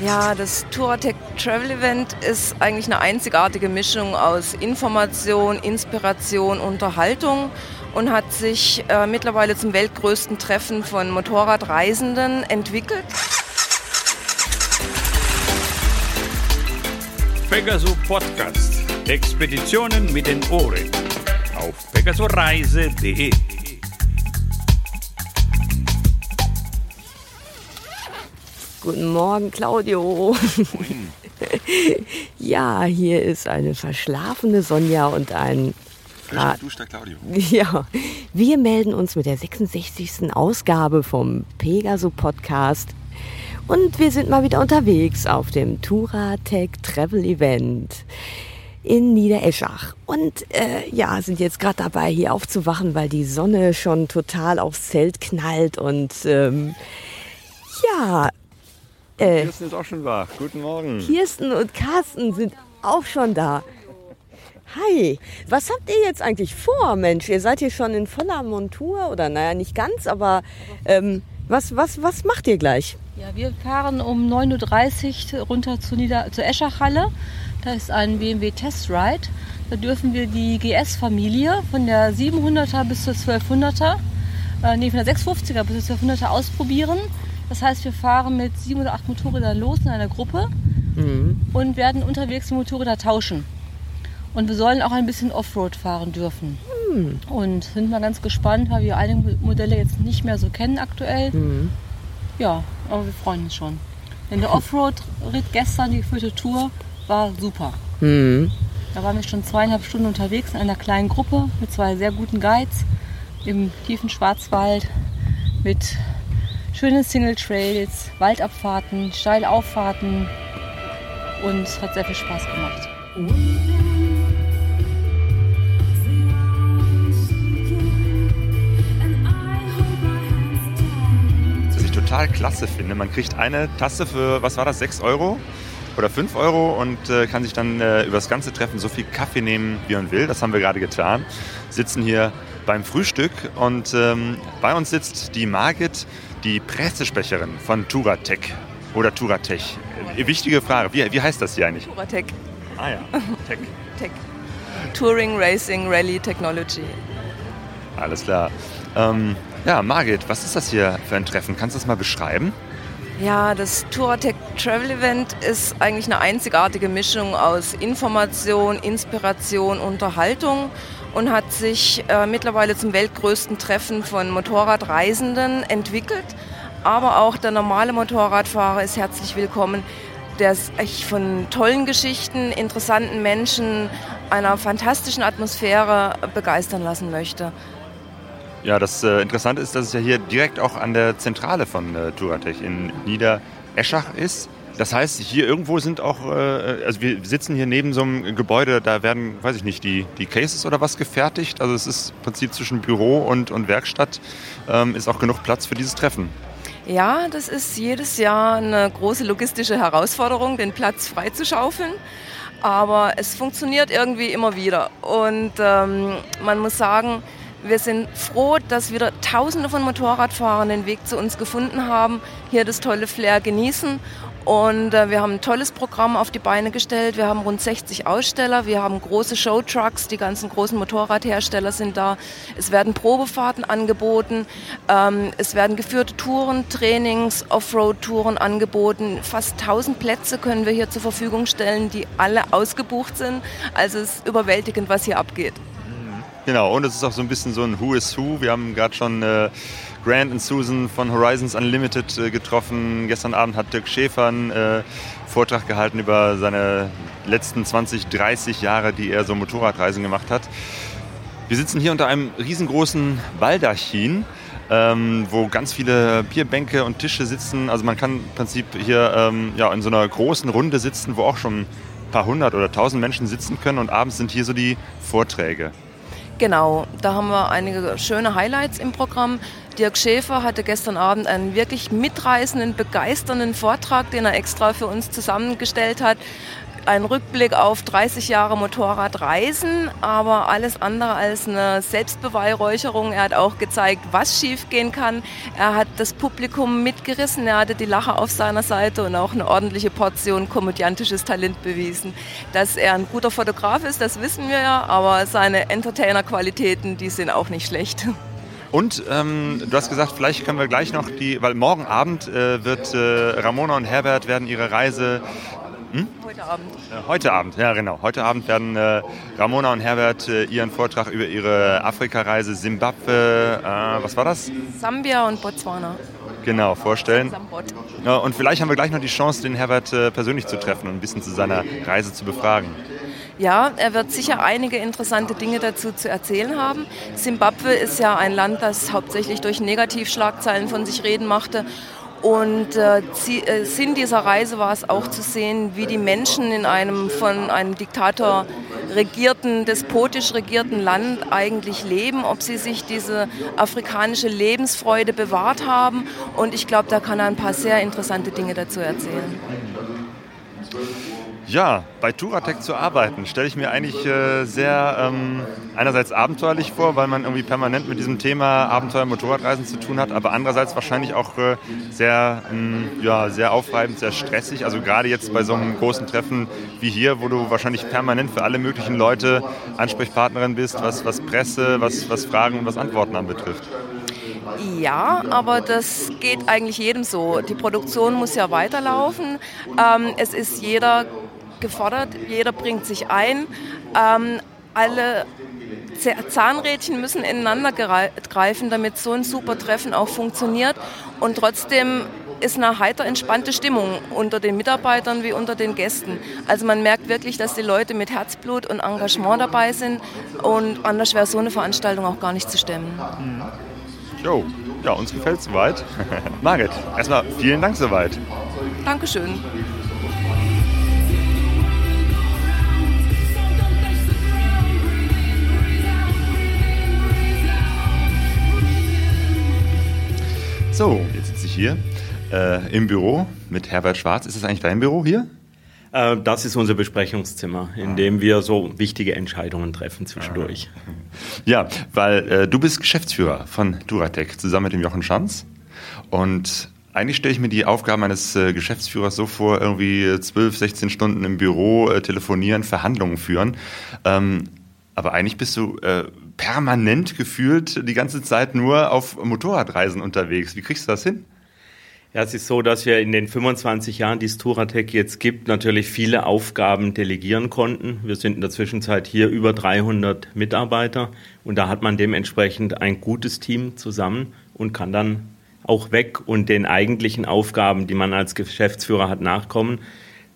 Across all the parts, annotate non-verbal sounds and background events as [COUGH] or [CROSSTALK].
Ja, das Touratec Travel Event ist eigentlich eine einzigartige Mischung aus Information, Inspiration, Unterhaltung und hat sich äh, mittlerweile zum weltgrößten Treffen von Motorradreisenden entwickelt. Pegaso Podcast. Expeditionen mit den Ohren. Auf pegasoreise.de. Guten Morgen, Claudio. [LAUGHS] ja, hier ist eine verschlafene Sonja und ein Frisch geduschter Claudio. [LAUGHS] Ja, wir melden uns mit der 66. Ausgabe vom Pegaso Podcast und wir sind mal wieder unterwegs auf dem Touratech Travel Event in Niedereschach. Und äh, ja, sind jetzt gerade dabei, hier aufzuwachen, weil die Sonne schon total aufs Zelt knallt. Und ähm, ja, äh, Kirsten ist auch schon wach. Guten Morgen. Kirsten und Carsten sind auch schon da. Hi, was habt ihr jetzt eigentlich vor, Mensch? Ihr seid hier schon in voller Montur oder naja, nicht ganz, aber ähm, was, was, was macht ihr gleich? Ja, wir fahren um 9.30 Uhr runter zur, Nieder zur Eschachhalle. Da ist ein BMW Test Ride. Da dürfen wir die GS-Familie von der 700er bis zur 1200er, äh, nee, von der 650er bis zur 1200er ausprobieren. Das heißt, wir fahren mit sieben oder acht Motorrädern los in einer Gruppe mhm. und werden unterwegs die Motorräder tauschen. Und wir sollen auch ein bisschen Offroad fahren dürfen. Mhm. Und sind mal ganz gespannt, weil wir einige Modelle jetzt nicht mehr so kennen aktuell. Mhm. Ja, aber wir freuen uns schon. Denn der Offroad-Ritt gestern, die vierte Tour, war super. Mhm. Da waren wir schon zweieinhalb Stunden unterwegs in einer kleinen Gruppe mit zwei sehr guten Guides im tiefen Schwarzwald mit schöne Single Trails, Waldabfahrten, steile Auffahrten und es hat sehr viel Spaß gemacht. Was ich total klasse finde, man kriegt eine Tasse für, was war das, 6 Euro? oder 5 Euro und äh, kann sich dann äh, über das ganze Treffen so viel Kaffee nehmen, wie man will. Das haben wir gerade getan. Sitzen hier beim Frühstück und ähm, bei uns sitzt die Margit, die Pressesprecherin von Turatec oder Turatech. Äh, wichtige Frage, wie, wie heißt das hier eigentlich? Turatec. Ah ja, Tech. [LAUGHS] Tech. Touring, Racing, Rally, Technology. Alles klar. Ähm, ja, Margit, was ist das hier für ein Treffen? Kannst du das mal beschreiben? Ja, das Touratec Travel Event ist eigentlich eine einzigartige Mischung aus Information, Inspiration, Unterhaltung und hat sich äh, mittlerweile zum weltgrößten Treffen von Motorradreisenden entwickelt. Aber auch der normale Motorradfahrer ist herzlich willkommen, der sich von tollen Geschichten, interessanten Menschen, einer fantastischen Atmosphäre begeistern lassen möchte. Ja, das äh, Interessante ist, dass es ja hier direkt auch an der Zentrale von äh, Touratech in Niedereschach ist. Das heißt, hier irgendwo sind auch, äh, also wir sitzen hier neben so einem Gebäude, da werden, weiß ich nicht, die, die Cases oder was gefertigt. Also es ist im Prinzip zwischen Büro und, und Werkstatt, ähm, ist auch genug Platz für dieses Treffen. Ja, das ist jedes Jahr eine große logistische Herausforderung, den Platz freizuschaufeln. Aber es funktioniert irgendwie immer wieder. Und ähm, man muss sagen, wir sind froh, dass wieder Tausende von Motorradfahrern den Weg zu uns gefunden haben, hier das tolle Flair genießen und äh, wir haben ein tolles Programm auf die Beine gestellt. Wir haben rund 60 Aussteller. Wir haben große Showtrucks. Die ganzen großen Motorradhersteller sind da. Es werden Probefahrten angeboten. Ähm, es werden geführte Touren, Trainings, Offroad-Touren angeboten. Fast 1000 Plätze können wir hier zur Verfügung stellen, die alle ausgebucht sind. Also es ist überwältigend, was hier abgeht. Genau, und es ist auch so ein bisschen so ein Who is Who. Wir haben gerade schon äh, Grant und Susan von Horizons Unlimited äh, getroffen. Gestern Abend hat Dirk Schäfer einen äh, Vortrag gehalten über seine letzten 20, 30 Jahre, die er so Motorradreisen gemacht hat. Wir sitzen hier unter einem riesengroßen Baldachin. Ähm, wo ganz viele Bierbänke und Tische sitzen. Also man kann im Prinzip hier ähm, ja, in so einer großen Runde sitzen, wo auch schon ein paar hundert oder tausend Menschen sitzen können und abends sind hier so die Vorträge. Genau, da haben wir einige schöne Highlights im Programm. Dirk Schäfer hatte gestern Abend einen wirklich mitreißenden, begeisternden Vortrag, den er extra für uns zusammengestellt hat ein Rückblick auf 30 Jahre Motorradreisen, aber alles andere als eine Selbstbeweihräucherung. Er hat auch gezeigt, was schiefgehen kann. Er hat das Publikum mitgerissen, er hatte die Lacher auf seiner Seite und auch eine ordentliche Portion komödiantisches Talent bewiesen. Dass er ein guter Fotograf ist, das wissen wir ja, aber seine Entertainer-Qualitäten, die sind auch nicht schlecht. Und ähm, du hast gesagt, vielleicht können wir gleich noch die, weil morgen Abend äh, wird äh, Ramona und Herbert werden ihre Reise hm? Heute Abend. Äh, heute Abend, ja genau. Heute Abend werden äh, Ramona und Herbert äh, ihren Vortrag über ihre Afrikareise Simbabwe, äh, was war das? Sambia und Botswana. Genau, vorstellen. Ja, und vielleicht haben wir gleich noch die Chance, den Herbert äh, persönlich zu treffen und ein bisschen zu seiner Reise zu befragen. Ja, er wird sicher einige interessante Dinge dazu zu erzählen haben. Simbabwe ist ja ein Land, das hauptsächlich durch Negativschlagzeilen von sich reden machte. Und äh, äh, Sinn dieser Reise war es auch zu sehen, wie die Menschen in einem von einem Diktator regierten, despotisch regierten Land eigentlich leben, ob sie sich diese afrikanische Lebensfreude bewahrt haben. Und ich glaube, da kann er ein paar sehr interessante Dinge dazu erzählen. Ja, bei Touratec zu arbeiten, stelle ich mir eigentlich äh, sehr ähm, einerseits abenteuerlich vor, weil man irgendwie permanent mit diesem Thema Abenteuer Motorradreisen zu tun hat, aber andererseits wahrscheinlich auch äh, sehr, ähm, ja, sehr aufreibend, sehr stressig. Also gerade jetzt bei so einem großen Treffen wie hier, wo du wahrscheinlich permanent für alle möglichen Leute Ansprechpartnerin bist, was, was Presse, was, was Fragen und was Antworten anbetrifft. Ja, aber das geht eigentlich jedem so. Die Produktion muss ja weiterlaufen. Ähm, es ist jeder gefordert, jeder bringt sich ein. Ähm, alle Zahnrädchen müssen ineinander greifen, damit so ein super Treffen auch funktioniert. Und trotzdem ist eine heiter entspannte Stimmung unter den Mitarbeitern wie unter den Gästen. Also man merkt wirklich, dass die Leute mit Herzblut und Engagement dabei sind und anders wäre so eine Veranstaltung auch gar nicht zu stemmen. Jo, ja, uns gefällt es soweit. [LAUGHS] Margit, erstmal vielen Dank soweit. Dankeschön. So, jetzt sitze ich hier äh, im Büro mit Herbert Schwarz. Ist das eigentlich dein Büro hier? Äh, das ist unser Besprechungszimmer, in dem wir so wichtige Entscheidungen treffen zwischendurch. Ja, weil äh, du bist Geschäftsführer von Duratec zusammen mit dem Jochen Schanz. Und eigentlich stelle ich mir die Aufgaben eines äh, Geschäftsführers so vor, irgendwie 12, 16 Stunden im Büro äh, telefonieren, Verhandlungen führen. Ähm, aber eigentlich bist du äh, permanent gefühlt die ganze Zeit nur auf Motorradreisen unterwegs. Wie kriegst du das hin? Ja, es ist so, dass wir in den 25 Jahren, die es Touratec jetzt gibt, natürlich viele Aufgaben delegieren konnten. Wir sind in der Zwischenzeit hier über 300 Mitarbeiter und da hat man dementsprechend ein gutes Team zusammen und kann dann auch weg und den eigentlichen Aufgaben, die man als Geschäftsführer hat, nachkommen.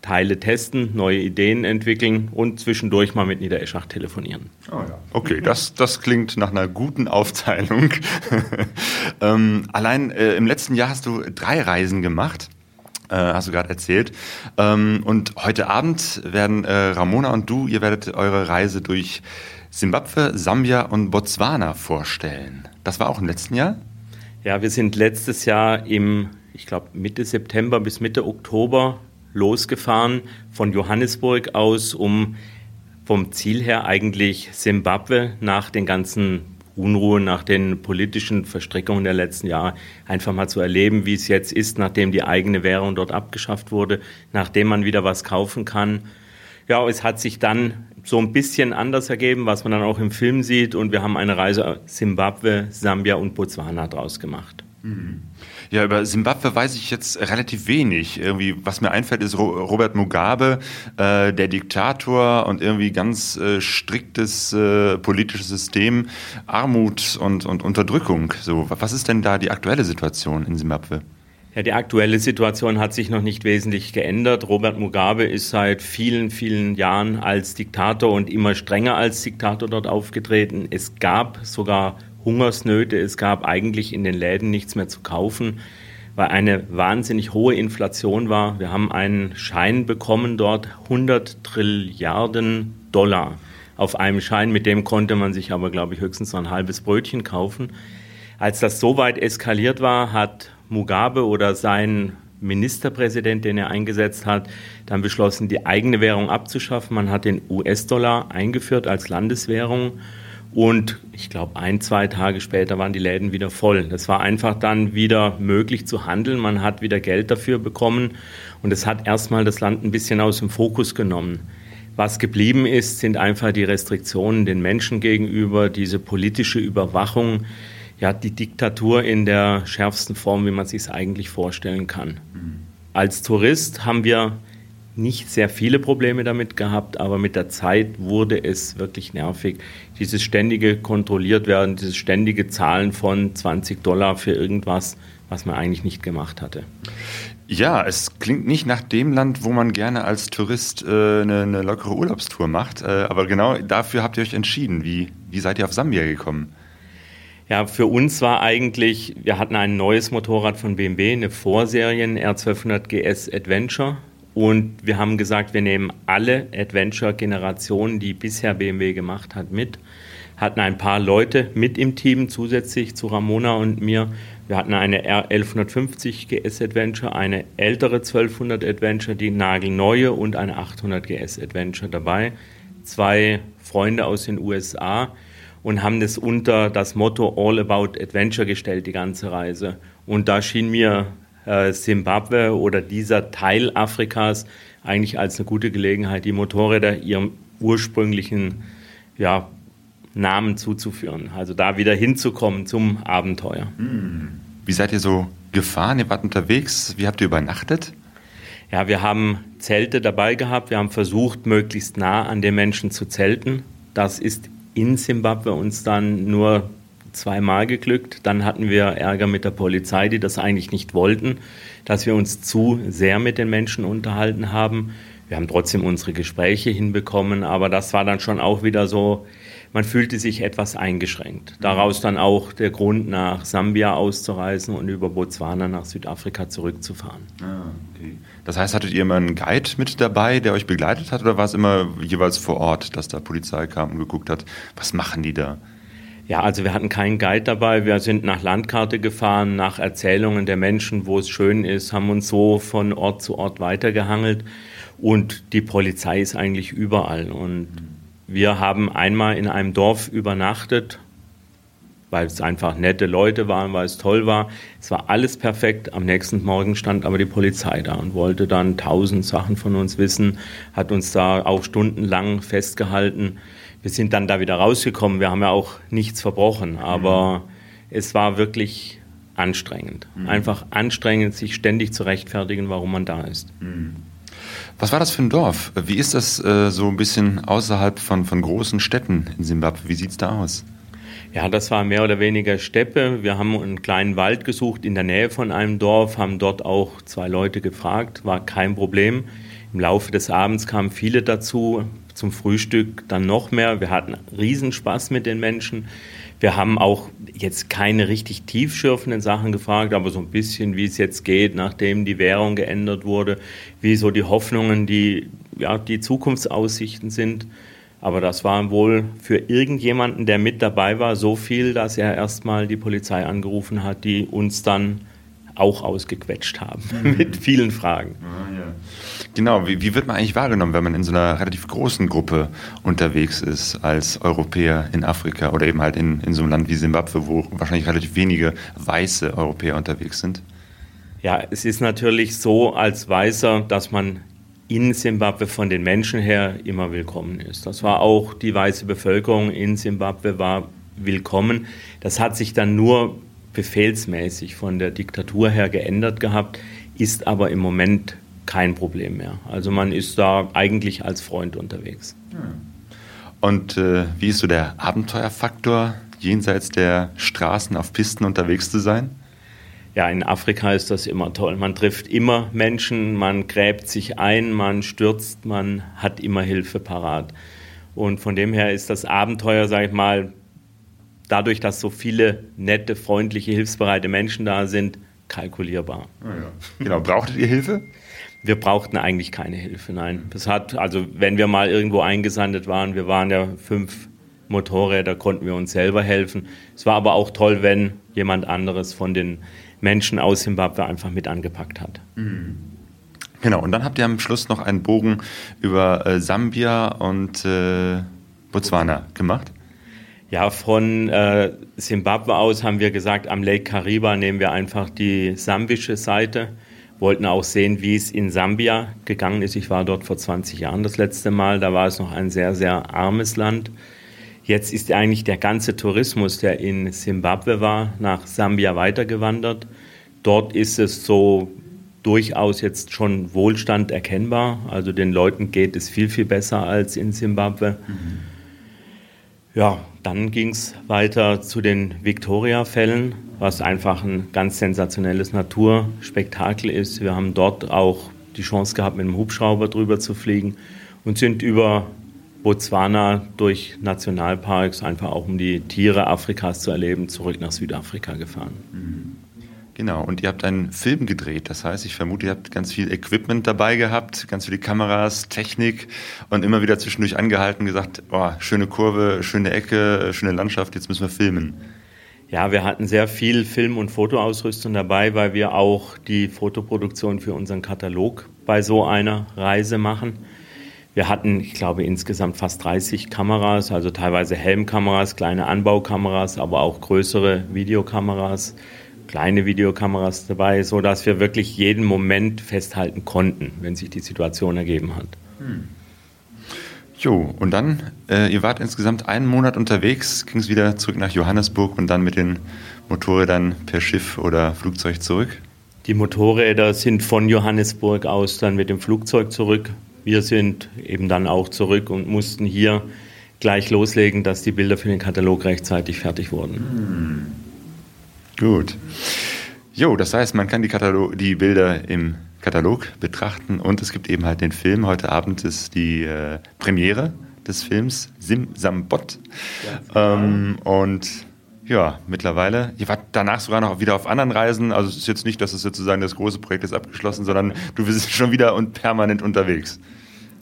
Teile testen, neue Ideen entwickeln und zwischendurch mal mit Niedereschach telefonieren. Oh ja. Okay, das, das klingt nach einer guten Aufteilung. [LAUGHS] ähm, allein äh, im letzten Jahr hast du drei Reisen gemacht. Äh, hast du gerade erzählt. Ähm, und heute Abend werden äh, Ramona und du, ihr werdet eure Reise durch Simbabwe, Sambia und Botswana vorstellen. Das war auch im letzten Jahr? Ja, wir sind letztes Jahr im, ich glaube, Mitte September bis Mitte Oktober losgefahren von Johannesburg aus, um vom Ziel her eigentlich Simbabwe nach den ganzen Unruhen, nach den politischen Verstrickungen der letzten Jahre einfach mal zu erleben, wie es jetzt ist, nachdem die eigene Währung dort abgeschafft wurde, nachdem man wieder was kaufen kann. Ja, es hat sich dann so ein bisschen anders ergeben, was man dann auch im Film sieht. Und wir haben eine Reise Simbabwe, Sambia und Botswana draus gemacht. Mhm. Ja, über Simbabwe weiß ich jetzt relativ wenig. Irgendwie, was mir einfällt, ist Robert Mugabe, äh, der Diktator und irgendwie ganz äh, striktes äh, politisches System, Armut und, und Unterdrückung. So, was ist denn da die aktuelle Situation in Simbabwe? Ja, die aktuelle Situation hat sich noch nicht wesentlich geändert. Robert Mugabe ist seit vielen, vielen Jahren als Diktator und immer strenger als Diktator dort aufgetreten. Es gab sogar Hungersnöte, es gab eigentlich in den Läden nichts mehr zu kaufen, weil eine wahnsinnig hohe Inflation war. Wir haben einen Schein bekommen dort, 100 Trilliarden Dollar auf einem Schein, mit dem konnte man sich aber, glaube ich, höchstens noch ein halbes Brötchen kaufen. Als das so weit eskaliert war, hat Mugabe oder sein Ministerpräsident, den er eingesetzt hat, dann beschlossen, die eigene Währung abzuschaffen. Man hat den US-Dollar eingeführt als Landeswährung. Und ich glaube, ein, zwei Tage später waren die Läden wieder voll. Das war einfach dann wieder möglich zu handeln. Man hat wieder Geld dafür bekommen. Und es hat erstmal das Land ein bisschen aus dem Fokus genommen. Was geblieben ist, sind einfach die Restriktionen den Menschen gegenüber, diese politische Überwachung, ja, die Diktatur in der schärfsten Form, wie man sich es eigentlich vorstellen kann. Mhm. Als Tourist haben wir nicht sehr viele Probleme damit gehabt, aber mit der Zeit wurde es wirklich nervig. Dieses ständige kontrolliert werden, dieses ständige Zahlen von 20 Dollar für irgendwas, was man eigentlich nicht gemacht hatte. Ja, es klingt nicht nach dem Land, wo man gerne als Tourist äh, eine, eine, lockere Urlaubstour macht. Äh, aber genau dafür habt ihr euch entschieden. Wie, wie seid ihr auf Sambia gekommen? Ja, für uns war eigentlich, wir hatten ein neues Motorrad von BMW, eine Vorserien R1200 GS Adventure. Und wir haben gesagt, wir nehmen alle Adventure-Generationen, die bisher BMW gemacht hat, mit. Hatten ein paar Leute mit im Team zusätzlich zu Ramona und mir wir hatten eine R1150 GS Adventure, eine ältere 1200 Adventure, die nagelneue und eine 800 GS Adventure dabei. Zwei Freunde aus den USA und haben das unter das Motto All About Adventure gestellt, die ganze Reise. Und da schien mir Simbabwe oder dieser Teil Afrikas eigentlich als eine gute Gelegenheit, die Motorräder ihrem ursprünglichen ja, Namen zuzuführen. Also da wieder hinzukommen zum Abenteuer. Wie seid ihr so gefahren? Ihr wart unterwegs. Wie habt ihr übernachtet? Ja, wir haben Zelte dabei gehabt. Wir haben versucht, möglichst nah an den Menschen zu zelten. Das ist in Simbabwe uns dann nur zweimal geglückt. Dann hatten wir Ärger mit der Polizei, die das eigentlich nicht wollten, dass wir uns zu sehr mit den Menschen unterhalten haben. Wir haben trotzdem unsere Gespräche hinbekommen, aber das war dann schon auch wieder so, man fühlte sich etwas eingeschränkt. Daraus dann auch der Grund, nach Sambia auszureisen und über Botswana nach Südafrika zurückzufahren. Ah, okay. Das heißt, hattet ihr immer einen Guide mit dabei, der euch begleitet hat, oder war es immer jeweils vor Ort, dass da Polizei kam und geguckt hat, was machen die da? Ja, also wir hatten keinen Guide dabei. Wir sind nach Landkarte gefahren, nach Erzählungen der Menschen, wo es schön ist, haben uns so von Ort zu Ort weitergehangelt. Und die Polizei ist eigentlich überall. Und wir haben einmal in einem Dorf übernachtet, weil es einfach nette Leute waren, weil es toll war. Es war alles perfekt. Am nächsten Morgen stand aber die Polizei da und wollte dann tausend Sachen von uns wissen, hat uns da auch stundenlang festgehalten. Wir sind dann da wieder rausgekommen. Wir haben ja auch nichts verbrochen, aber mhm. es war wirklich anstrengend. Mhm. Einfach anstrengend, sich ständig zu rechtfertigen, warum man da ist. Mhm. Was war das für ein Dorf? Wie ist das äh, so ein bisschen außerhalb von, von großen Städten in Simbabwe? Wie sieht es da aus? Ja, das war mehr oder weniger Steppe. Wir haben einen kleinen Wald gesucht in der Nähe von einem Dorf, haben dort auch zwei Leute gefragt, war kein Problem. Im Laufe des Abends kamen viele dazu, zum Frühstück dann noch mehr. Wir hatten Riesenspaß mit den Menschen. Wir haben auch jetzt keine richtig tiefschürfenden Sachen gefragt, aber so ein bisschen, wie es jetzt geht, nachdem die Währung geändert wurde, wie so die Hoffnungen, die, ja, die Zukunftsaussichten sind. Aber das war wohl für irgendjemanden, der mit dabei war, so viel, dass er erstmal die Polizei angerufen hat, die uns dann auch ausgequetscht haben mhm. [LAUGHS] mit vielen Fragen. Ah, ja. Genau, wie, wie, wird man eigentlich wahrgenommen, wenn man in so einer relativ großen Gruppe unterwegs ist als Europäer in Afrika oder eben halt in, in so einem Land wie Simbabwe, wo wahrscheinlich relativ wenige weiße Europäer unterwegs sind? Ja, es ist natürlich so als Weißer, dass man in Simbabwe von den Menschen her immer willkommen ist. Das war auch die weiße Bevölkerung in Simbabwe war willkommen. Das hat sich dann nur befehlsmäßig von der Diktatur her geändert gehabt, ist aber im Moment kein Problem mehr. Also man ist da eigentlich als Freund unterwegs. Und äh, wie ist so der Abenteuerfaktor, jenseits der Straßen auf Pisten unterwegs zu sein? Ja, in Afrika ist das immer toll. Man trifft immer Menschen, man gräbt sich ein, man stürzt, man hat immer Hilfe parat. Und von dem her ist das Abenteuer, sage ich mal, dadurch, dass so viele nette, freundliche, hilfsbereite Menschen da sind, kalkulierbar. Ah, ja. Genau, brauchtet ihr Hilfe? Wir brauchten eigentlich keine Hilfe, nein. Das hat, also wenn wir mal irgendwo eingesandet waren, wir waren ja fünf Motorräder konnten wir uns selber helfen. Es war aber auch toll, wenn jemand anderes von den Menschen aus Simbabwe einfach mit angepackt hat. Mhm. Genau, und dann habt ihr am Schluss noch einen Bogen über äh, Sambia und äh, Botswana gemacht. Ja, von äh, Simbabwe aus haben wir gesagt, am Lake Kariba nehmen wir einfach die sambische Seite. Wollten auch sehen, wie es in Sambia gegangen ist. Ich war dort vor 20 Jahren das letzte Mal. Da war es noch ein sehr, sehr armes Land. Jetzt ist eigentlich der ganze Tourismus, der in Simbabwe war, nach Sambia weitergewandert. Dort ist es so durchaus jetzt schon Wohlstand erkennbar. Also den Leuten geht es viel, viel besser als in Simbabwe. Mhm. Ja, dann ging es weiter zu den Victoria-Fällen, was einfach ein ganz sensationelles Naturspektakel ist. Wir haben dort auch die Chance gehabt, mit dem Hubschrauber drüber zu fliegen und sind über Botswana durch Nationalparks, einfach auch um die Tiere Afrikas zu erleben, zurück nach Südafrika gefahren. Mhm. Genau, und ihr habt einen Film gedreht. Das heißt, ich vermute, ihr habt ganz viel Equipment dabei gehabt, ganz viele Kameras, Technik und immer wieder zwischendurch angehalten, gesagt, oh, schöne Kurve, schöne Ecke, schöne Landschaft, jetzt müssen wir filmen. Ja, wir hatten sehr viel Film- und Fotoausrüstung dabei, weil wir auch die Fotoproduktion für unseren Katalog bei so einer Reise machen. Wir hatten, ich glaube, insgesamt fast 30 Kameras, also teilweise Helmkameras, kleine Anbaukameras, aber auch größere Videokameras kleine Videokameras dabei, so dass wir wirklich jeden Moment festhalten konnten, wenn sich die Situation ergeben hat. Hm. Jo, und dann, äh, ihr wart insgesamt einen Monat unterwegs, ging es wieder zurück nach Johannesburg und dann mit den Motorrädern per Schiff oder Flugzeug zurück? Die Motorräder sind von Johannesburg aus dann mit dem Flugzeug zurück. Wir sind eben dann auch zurück und mussten hier gleich loslegen, dass die Bilder für den Katalog rechtzeitig fertig wurden. Hm. Gut. Jo, das heißt, man kann die, Katalog, die Bilder im Katalog betrachten und es gibt eben halt den Film. Heute Abend ist die äh, Premiere des Films Sim Sambot. Ja, ähm, und ja, mittlerweile, ihr wart danach sogar noch wieder auf anderen Reisen. Also es ist jetzt nicht, dass es sozusagen das große Projekt ist abgeschlossen, sondern du bist [LAUGHS] schon wieder und permanent unterwegs.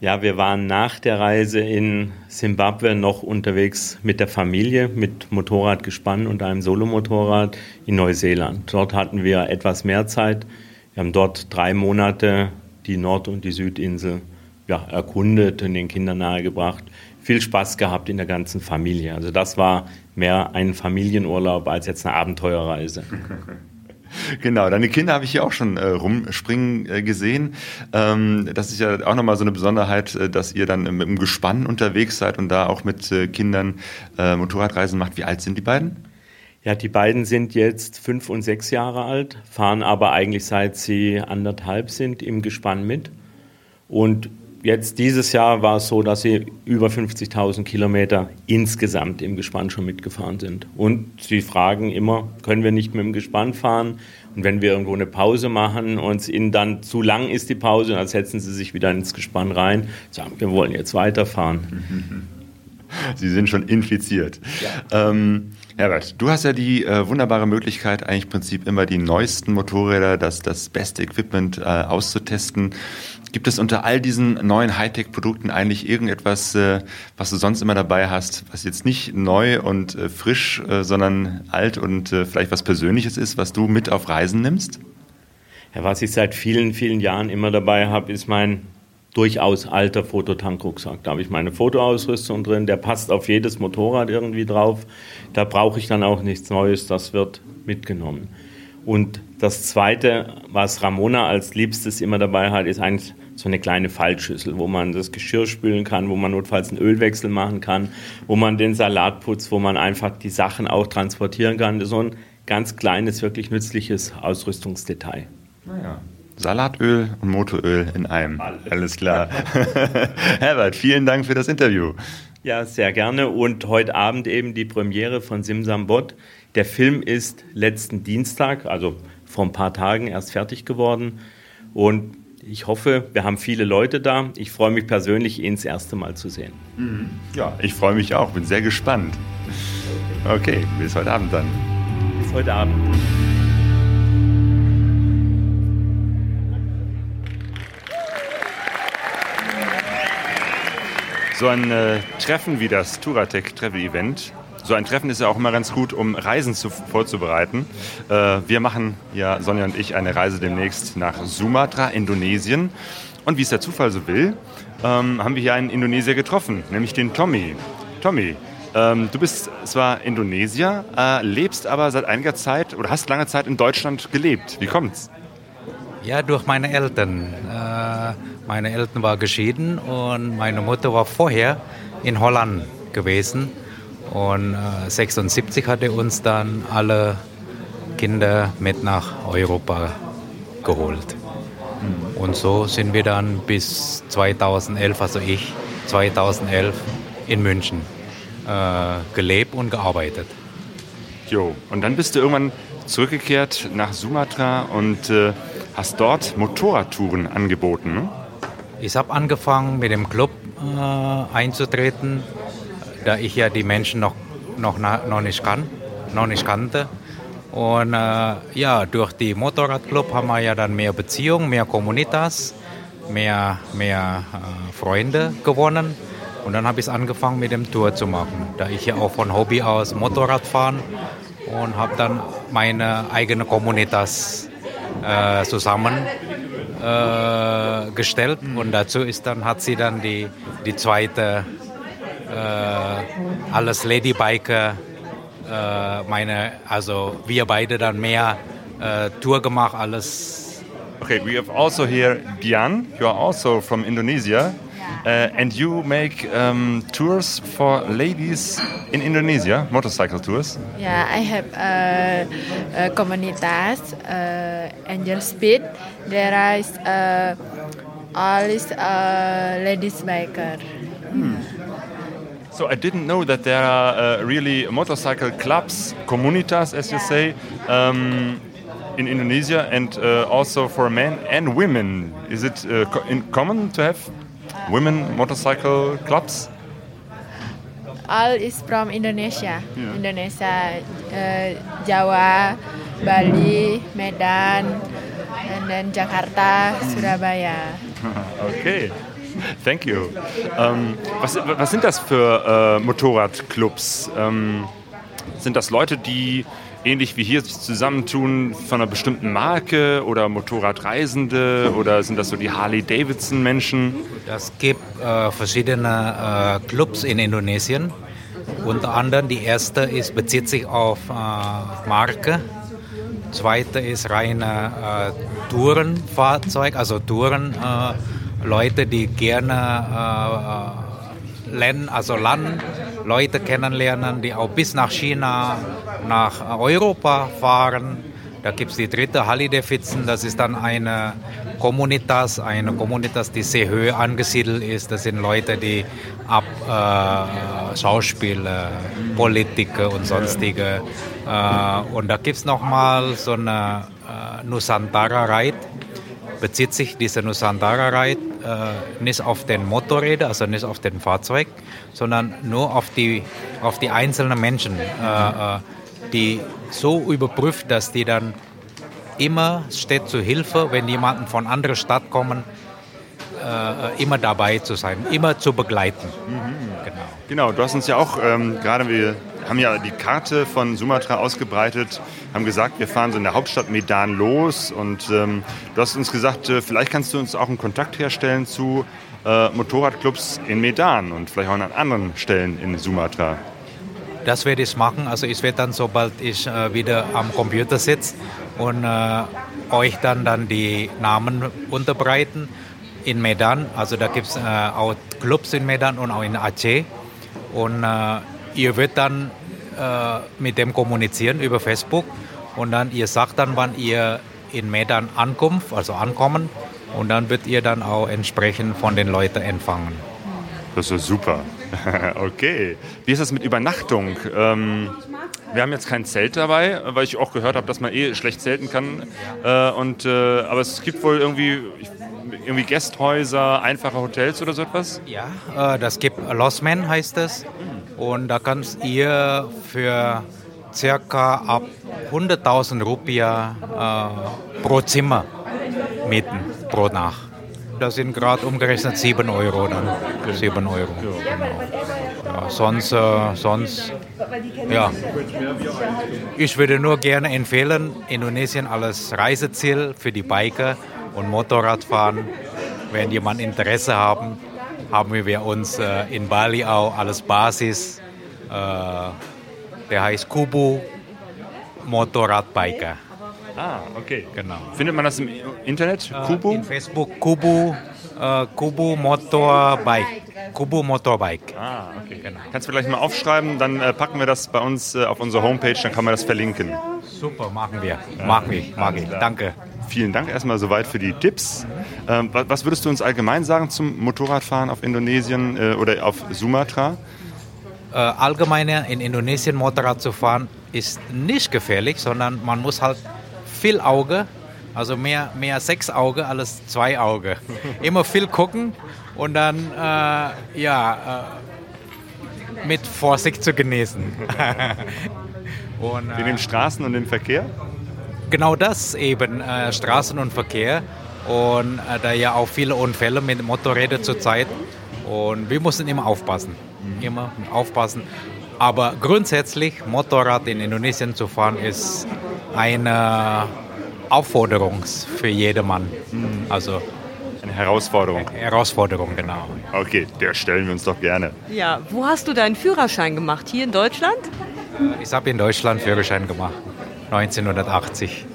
Ja, wir waren nach der Reise in Simbabwe noch unterwegs mit der Familie, mit Motorradgespann und einem Solomotorrad in Neuseeland. Dort hatten wir etwas mehr Zeit. Wir haben dort drei Monate die Nord- und die Südinsel ja, erkundet und den Kindern nahegebracht. Viel Spaß gehabt in der ganzen Familie. Also das war mehr ein Familienurlaub als jetzt eine Abenteuerreise. [LAUGHS] [LAUGHS] Genau, deine Kinder habe ich hier auch schon äh, rumspringen äh, gesehen. Ähm, das ist ja auch nochmal so eine Besonderheit, äh, dass ihr dann mit dem Gespann unterwegs seid und da auch mit äh, Kindern äh, Motorradreisen macht. Wie alt sind die beiden? Ja, die beiden sind jetzt fünf und sechs Jahre alt, fahren aber eigentlich seit sie anderthalb sind im Gespann mit. Und Jetzt dieses Jahr war es so, dass sie über 50.000 Kilometer insgesamt im Gespann schon mitgefahren sind. Und sie fragen immer, können wir nicht mit dem Gespann fahren? Und wenn wir irgendwo eine Pause machen und es ihnen dann zu lang ist die Pause, dann setzen sie sich wieder ins Gespann rein, sagen, wir wollen jetzt weiterfahren. [LAUGHS] Sie sind schon infiziert. Ja. Ähm, Herbert, du hast ja die äh, wunderbare Möglichkeit, eigentlich im Prinzip immer die neuesten Motorräder, das, das beste Equipment äh, auszutesten. Gibt es unter all diesen neuen Hightech-Produkten eigentlich irgendetwas, äh, was du sonst immer dabei hast, was jetzt nicht neu und äh, frisch, äh, sondern alt und vielleicht was Persönliches ist, was du mit auf Reisen nimmst? Ja, was ich seit vielen, vielen Jahren immer dabei habe, ist mein durchaus alter Fototankrucksack. Da habe ich meine Fotoausrüstung drin, der passt auf jedes Motorrad irgendwie drauf. Da brauche ich dann auch nichts Neues, das wird mitgenommen. Und das Zweite, was Ramona als Liebstes immer dabei hat, ist eigentlich so eine kleine Fallschüssel, wo man das Geschirr spülen kann, wo man notfalls einen Ölwechsel machen kann, wo man den Salat putzt, wo man einfach die Sachen auch transportieren kann. So ein ganz kleines, wirklich nützliches Ausrüstungsdetail. Naja. Salatöl und Motoröl in einem. Alles, Alles klar. [LAUGHS] Herbert, vielen Dank für das Interview. Ja, sehr gerne. Und heute Abend eben die Premiere von Simsam Bot. Der Film ist letzten Dienstag, also vor ein paar Tagen erst fertig geworden. Und ich hoffe, wir haben viele Leute da. Ich freue mich persönlich, ihn das erste Mal zu sehen. Mhm. Ja, ich freue mich auch, bin sehr gespannt. Okay, bis heute Abend dann. Bis heute Abend. So ein äh, Treffen wie das Touratec Travel Event so ein Treffen ist ja auch immer ganz gut, um Reisen zu, vorzubereiten. Äh, wir machen ja, Sonja und ich, eine Reise demnächst nach Sumatra, Indonesien. Und wie es der Zufall so will, ähm, haben wir hier einen Indonesier getroffen, nämlich den Tommy. Tommy, ähm, du bist zwar Indonesier, äh, lebst aber seit einiger Zeit oder hast lange Zeit in Deutschland gelebt. Wie kommt's? Ja, durch meine Eltern. Äh, meine Eltern waren geschieden und meine Mutter war vorher in Holland gewesen. Und äh, 76 hatte uns dann alle Kinder mit nach Europa geholt. Und so sind wir dann bis 2011, also ich, 2011 in München äh, gelebt und gearbeitet. Jo, und dann bist du irgendwann zurückgekehrt nach Sumatra und äh, hast dort Motorradtouren angeboten. Ne? Ich habe angefangen mit dem Club äh, einzutreten da ich ja die Menschen noch, noch, noch, nicht, kann, noch nicht kannte. Und äh, ja, durch die Motorradclub haben wir ja dann mehr Beziehungen, mehr Communitas, mehr, mehr äh, Freunde gewonnen. Und dann habe ich angefangen mit dem Tour zu machen, da ich ja auch von Hobby aus Motorrad fahren und habe dann meine eigene Communitas äh, zusammengestellt äh, und dazu ist dann hat sie dann die, die zweite äh, alles Ladybiker, äh, meine, also wir beide dann mehr äh, Tour gemacht, alles. Okay, we have also here Dian, you are also from Indonesia. Uh, and you make um, tours for ladies in Indonesia, motorcycle tours? Yeah, I have uh, uh, Comunitas, uh, Angel Speed. There is uh, all is uh, ladies biker. Hmm. So I didn't know that there are uh, really motorcycle clubs, comunitas, as you say, um, in Indonesia, and uh, also for men and women. Is it uh, co in common to have women motorcycle clubs? All is from Indonesia. Yeah. Indonesia, uh, Jawa, Bali, Medan, and then Jakarta, Surabaya. [LAUGHS] okay. Thank you. Ähm, was, was, sind das für äh, Motorradclubs? Ähm, sind das Leute, die ähnlich wie hier sich zusammentun von einer bestimmten Marke oder Motorradreisende oder sind das so die Harley-Davidson-Menschen? Es gibt äh, verschiedene äh, Clubs in Indonesien. Unter anderem die erste ist, bezieht sich auf äh, Marke. Zweite ist reine äh, Tourenfahrzeug, also Touren. Äh, Leute, die gerne äh, Land, also Land, Leute kennenlernen, die auch bis nach China, nach Europa fahren. Da gibt es die dritte Hallidefitzen, das ist dann eine Communitas, eine Communitas, die sehr hoch angesiedelt ist. Das sind Leute, die ab äh, Schauspieler, Politiker und sonstige. Äh, und da gibt es nochmal so eine äh, Nusantara-Ride bezieht sich dieser Nusantara-Ride äh, nicht auf den Motorräder, also nicht auf den Fahrzeug, sondern nur auf die, auf die einzelnen Menschen, äh, äh die so überprüft, dass die dann immer steht zur Hilfe, wenn jemanden von anderer Stadt kommen, äh, immer dabei zu sein, immer zu begleiten. Mhm. Genau. Genau, du hast uns ja auch ähm, gerade, wir haben ja die Karte von Sumatra ausgebreitet, haben gesagt, wir fahren so in der Hauptstadt Medan los und ähm, du hast uns gesagt, äh, vielleicht kannst du uns auch einen Kontakt herstellen zu äh, Motorradclubs in Medan und vielleicht auch an anderen Stellen in Sumatra. Das werde ich machen. Also ich werde dann, sobald ich äh, wieder am Computer sitze und äh, euch dann, dann die Namen unterbreiten in Medan. Also da gibt es äh, auch Clubs in Medan und auch in Aceh. Und äh, ihr wird dann äh, mit dem kommunizieren über Facebook und dann ihr sagt dann, wann ihr in Medan ankommt, also ankommen und dann wird ihr dann auch entsprechend von den Leuten empfangen. Das ist super. [LAUGHS] okay. Wie ist das mit Übernachtung? Ähm, wir haben jetzt kein Zelt dabei, weil ich auch gehört habe, dass man eh schlecht zelten kann. Äh, und, äh, aber es gibt wohl irgendwie, irgendwie Gästhäuser, einfache Hotels oder so etwas? Ja, äh, das gibt Losman heißt es. Und da kannst ihr für circa ab 100.000 Rupia äh, pro Zimmer mieten, pro Nacht. das sind gerade umgerechnet 7 Euro dann. 7 Euro. Genau. Ja, sonst, äh, sonst, ja. Ich würde nur gerne empfehlen, Indonesien als Reiseziel für die Biker und Motorradfahren. Wenn jemand Interesse haben, haben wir uns äh, in Bali auch als Basis, äh, der heißt Kubu Motorradbiker. Ah, okay. Genau. Findet man das im Internet? Äh, Kubu? In Facebook Kubu, äh, Kubu Motorbike. Kubu Motorbike. Ah, okay. Kannst du vielleicht mal aufschreiben, dann äh, packen wir das bei uns äh, auf unsere Homepage, dann kann man das verlinken. Super, machen wir. Machen wir, mag ich. Danke. Vielen Dank erstmal soweit für die Tipps. Ähm, wa- was würdest du uns allgemein sagen zum Motorradfahren auf Indonesien äh, oder auf Sumatra? Äh, allgemeiner in Indonesien Motorrad zu fahren ist nicht gefährlich, sondern man muss halt viel Auge, also mehr, mehr sechs Auge als zwei Auge. [LAUGHS] Immer viel gucken und dann äh, ja äh, mit Vorsicht zu genießen. [LAUGHS] [LAUGHS] und, In den Straßen und im Verkehr? Genau das eben, äh, Straßen und Verkehr. Und äh, da ja auch viele Unfälle mit Motorrädern zurzeit. Und wir müssen immer aufpassen. Immer aufpassen. Aber grundsätzlich, Motorrad in Indonesien zu fahren, ist eine Aufforderung für jedermann. Also Eine Herausforderung. Herausforderung, genau. Okay, der stellen wir uns doch gerne. Ja, wo hast du deinen Führerschein gemacht? Hier in Deutschland? Ich habe in Deutschland Führerschein gemacht, 1980.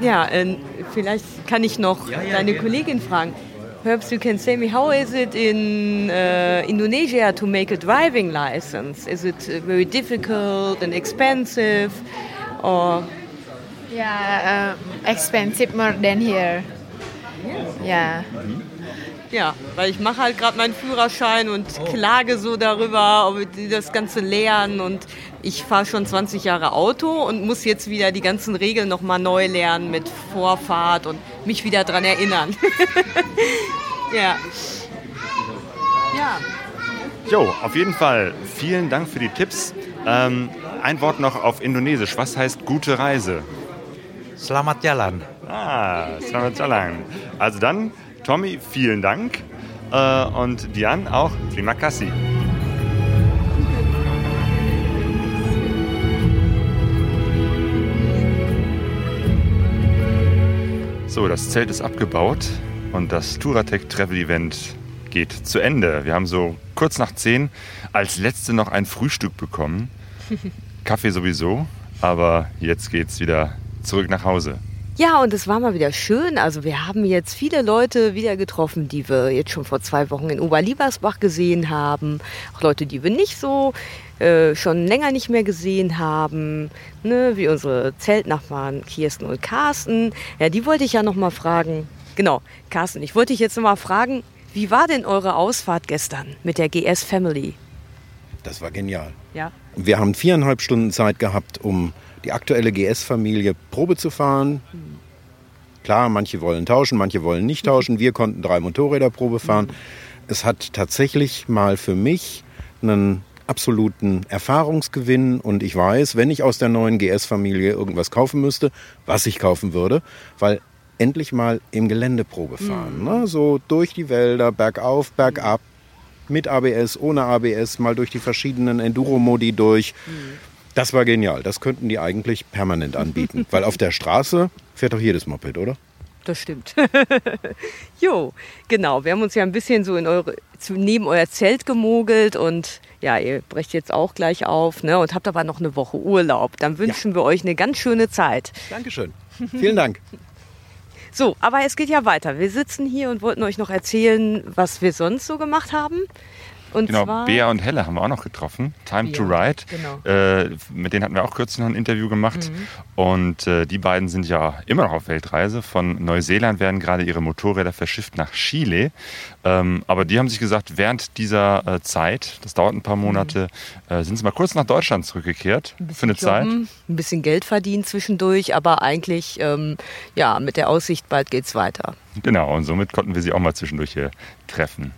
Ja, äh, vielleicht kann ich noch deine Kollegin fragen. Perhaps you can say me, how is it in uh, Indonesia to make a driving license? Is it uh, very difficult and expensive? Or Yeah, um, expensive more than here. Yeah. ja, weil ich mache halt gerade meinen Führerschein und klage so darüber, ob die das Ganze lernen und ich fahre schon 20 Jahre Auto und muss jetzt wieder die ganzen Regeln nochmal neu lernen mit Vorfahrt und mich wieder dran erinnern. [LAUGHS] ja. Ja. Jo, auf jeden Fall vielen Dank für die Tipps. Ähm, ein Wort noch auf Indonesisch. Was heißt gute Reise? Selamat jalan. Ah, selamat jalan. Also dann, Tommy, vielen Dank. Äh, und Dian auch. Terima kasih. So, das Zelt ist abgebaut und das Touratec Travel Event geht zu Ende. Wir haben so kurz nach zehn als letzte noch ein Frühstück bekommen. [LAUGHS] Kaffee sowieso, aber jetzt geht's wieder zurück nach Hause. Ja, und es war mal wieder schön. Also wir haben jetzt viele Leute wieder getroffen, die wir jetzt schon vor zwei Wochen in Oberliebersbach gesehen haben. Auch Leute, die wir nicht so äh, schon länger nicht mehr gesehen haben. Ne? Wie unsere Zeltnachbarn Kirsten und Carsten. Ja, die wollte ich ja noch mal fragen. Genau, Carsten, ich wollte dich jetzt noch mal fragen, wie war denn eure Ausfahrt gestern mit der GS Family? Das war genial. Ja. Wir haben viereinhalb Stunden Zeit gehabt, um die aktuelle GS-Familie Probe zu fahren. Klar, manche wollen tauschen, manche wollen nicht tauschen. Wir konnten drei Motorräder Probe fahren. Es hat tatsächlich mal für mich einen absoluten Erfahrungsgewinn und ich weiß, wenn ich aus der neuen GS-Familie irgendwas kaufen müsste, was ich kaufen würde, weil endlich mal im Gelände Probe fahren. Ne? So durch die Wälder, bergauf, bergab, mit ABS, ohne ABS, mal durch die verschiedenen Enduro-Modi durch. Das war genial. Das könnten die eigentlich permanent anbieten. [LAUGHS] Weil auf der Straße fährt doch jedes Moped, oder? Das stimmt. [LAUGHS] jo, genau. Wir haben uns ja ein bisschen so in eure, neben euer Zelt gemogelt und ja, ihr brecht jetzt auch gleich auf ne, und habt aber noch eine Woche Urlaub. Dann wünschen wir euch eine ganz schöne Zeit. Dankeschön. Vielen Dank. [LAUGHS] So, aber es geht ja weiter. Wir sitzen hier und wollten euch noch erzählen, was wir sonst so gemacht haben. Und Genau, Bea und Helle haben wir auch noch getroffen. Time to Bea, Ride. genau. Äh, mit denen hatten wir auch kürzlich noch ein Interview gemacht. Und äh, die beiden sind ja immer noch auf Weltreise. Von Neuseeland werden gerade ihre Motorräder verschifft nach Chile. Ähm, aber die haben sich gesagt, während dieser äh, Zeit, das dauert ein paar Monate, äh, sind sie mal kurz nach Deutschland zurückgekehrt für eine Zeit. jobben, ein bisschen Geld verdienen zwischendurch, aber eigentlich ähm, ja mit der Aussicht, bald geht's weiter. Genau, und somit konnten wir sie auch mal zwischendurch hier treffen.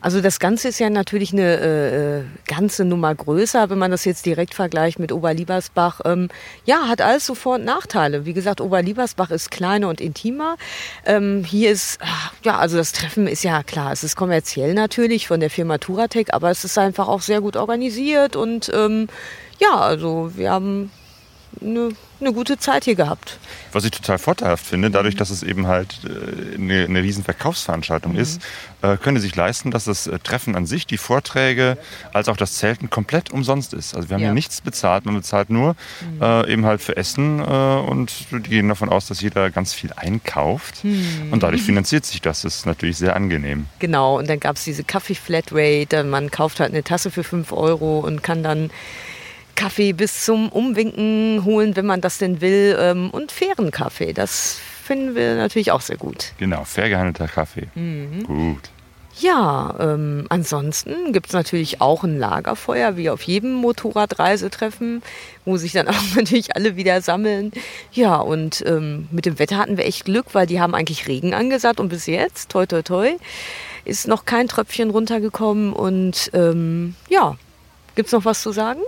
Also das Ganze ist ja natürlich eine äh, ganze Nummer größer, wenn man das jetzt direkt vergleicht mit Oberliebersbach. Ähm, ja, hat alles sofort Nachteile. Wie gesagt, Oberliebersbach ist kleiner und intimer. Ähm, hier ist, ah, ja, also das Treffen ist ja klar, es ist kommerziell natürlich von der Firma Turatec, aber es ist einfach auch sehr gut organisiert und ähm, ja, also wir haben eine, eine gute Zeit hier gehabt. Was ich total vorteilhaft finde, dadurch, dass es eben halt äh, eine, eine riesen Verkaufsveranstaltung ist, äh, können sie sich leisten, dass das äh, Treffen an sich, die Vorträge, als auch das Zelten komplett umsonst ist. Also wir haben Ja. hier nichts bezahlt, man bezahlt nur äh, eben halt für Essen äh, und die gehen davon aus, dass jeder ganz viel einkauft und dadurch finanziert sich das. Das ist natürlich sehr angenehm. Genau, und dann gab es diese Kaffee-Flatrate. Man kauft halt eine Tasse für 5 Euro und kann dann Kaffee bis zum Umwinken holen, wenn man das denn will. ähm, Und fairen Kaffee, das finden wir natürlich auch sehr gut. Genau, fair gehandelter Kaffee. Gut. Ja, ähm, ansonsten gibt es natürlich auch ein Lagerfeuer, wie auf jedem Motorradreisetreffen, wo sich dann [LAUGHS] auch natürlich alle wieder sammeln. Ja, und ähm, mit dem Wetter hatten wir echt Glück, weil die haben eigentlich Regen angesagt und bis jetzt, toi toi toi, ist noch kein Tröpfchen runtergekommen. Und ähm, ja, gibt's noch was zu sagen?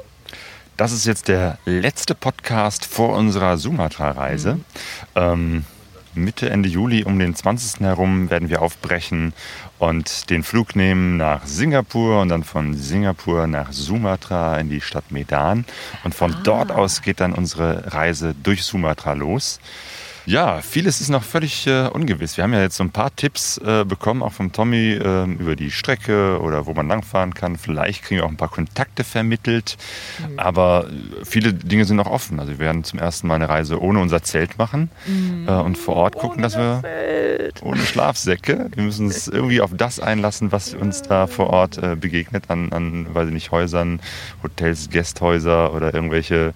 Das ist jetzt der letzte Podcast vor unserer Sumatra-Reise. Ähm, Mitte, Ende Juli um den 20. herum werden wir aufbrechen und den Flug nehmen nach Singapur und dann von Singapur nach Sumatra in die Stadt Medan. Und von dort aus geht dann unsere Reise durch Sumatra los. Ja, vieles ist noch völlig äh, ungewiss. Wir haben ja jetzt so ein paar Tipps äh, bekommen, auch vom Tommy, äh, über die Strecke oder wo man langfahren kann. Vielleicht kriegen wir auch ein paar Kontakte vermittelt. Aber äh, viele Dinge sind noch offen. Also wir werden zum ersten Mal eine Reise ohne unser Zelt machen äh, und vor Ort gucken, dass wir ohne Schlafsäcke. Wir müssen uns irgendwie auf das einlassen, was uns da vor Ort äh, begegnet, an, an, weiß ich nicht, Häusern, Hotels, Gästhäuser oder irgendwelche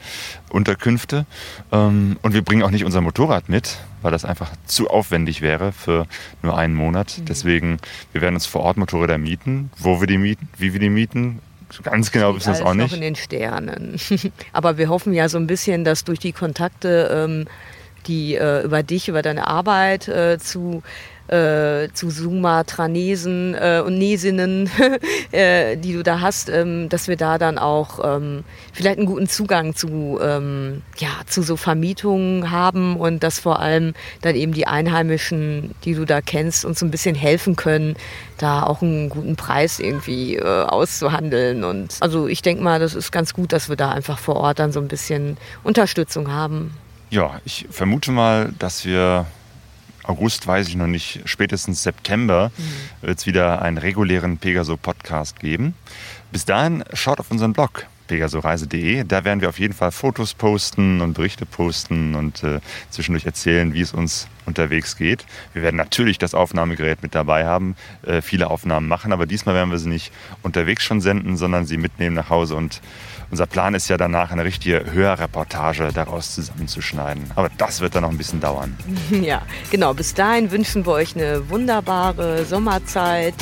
Unterkünfte. Ähm, und wir bringen auch nicht unser Motorrad mit, weil das einfach zu aufwendig wäre für nur einen Monat. Deswegen, wir werden uns vor Ort Motorräder mieten. Wo wir die mieten, wie wir die mieten, ganz genau wissen wir es auch noch nicht. in den Sternen. [LAUGHS] Aber wir hoffen ja so ein bisschen, dass durch die Kontakte, ähm, die äh, über dich, über deine Arbeit äh, zu äh, zu Sumatranesen äh, und Nesinnen, [LAUGHS] äh, die du da hast, ähm, dass wir da dann auch ähm, vielleicht einen guten Zugang zu, ähm, ja, zu so Vermietungen haben und dass vor allem dann eben die Einheimischen, die du da kennst, uns so ein bisschen helfen können, da auch einen guten Preis irgendwie äh, auszuhandeln. Und also ich denke mal, das ist ganz gut, dass wir da einfach vor Ort dann so ein bisschen Unterstützung haben. Ja, ich vermute mal, dass wir August weiß ich noch nicht, spätestens September wird es wieder einen regulären Pegaso-Podcast geben. Bis dahin schaut auf unseren Blog pegasoreise.de. Da werden wir auf jeden Fall Fotos posten und Berichte posten und äh, zwischendurch erzählen, wie es uns unterwegs geht. Wir werden natürlich das Aufnahmegerät mit dabei haben, äh, viele Aufnahmen machen, aber diesmal werden wir sie nicht unterwegs schon senden, sondern sie mitnehmen nach Hause und unser Plan ist ja danach eine richtige Hörreportage daraus zusammenzuschneiden. Aber das wird dann noch ein bisschen dauern. [LAUGHS] Ja, genau. Bis dahin wünschen wir euch eine wunderbare Sommerzeit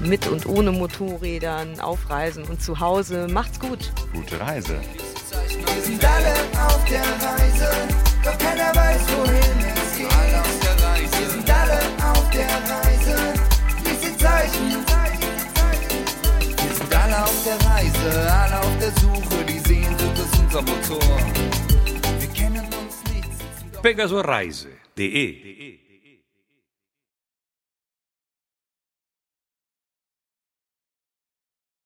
mit und ohne Motorrädern, auf Reisen und zu Hause. Macht's gut. Gute Reise. Wir sind alle auf der Reise, doch keiner weiß, wohin es geht. Alle auf der Reise. Wir sind alle auf der Reise, der Reise, alle auf der Suche, die Sehnsucht ist unser Motor. Wir kennen uns nicht, sitzen doch pegasoreise.de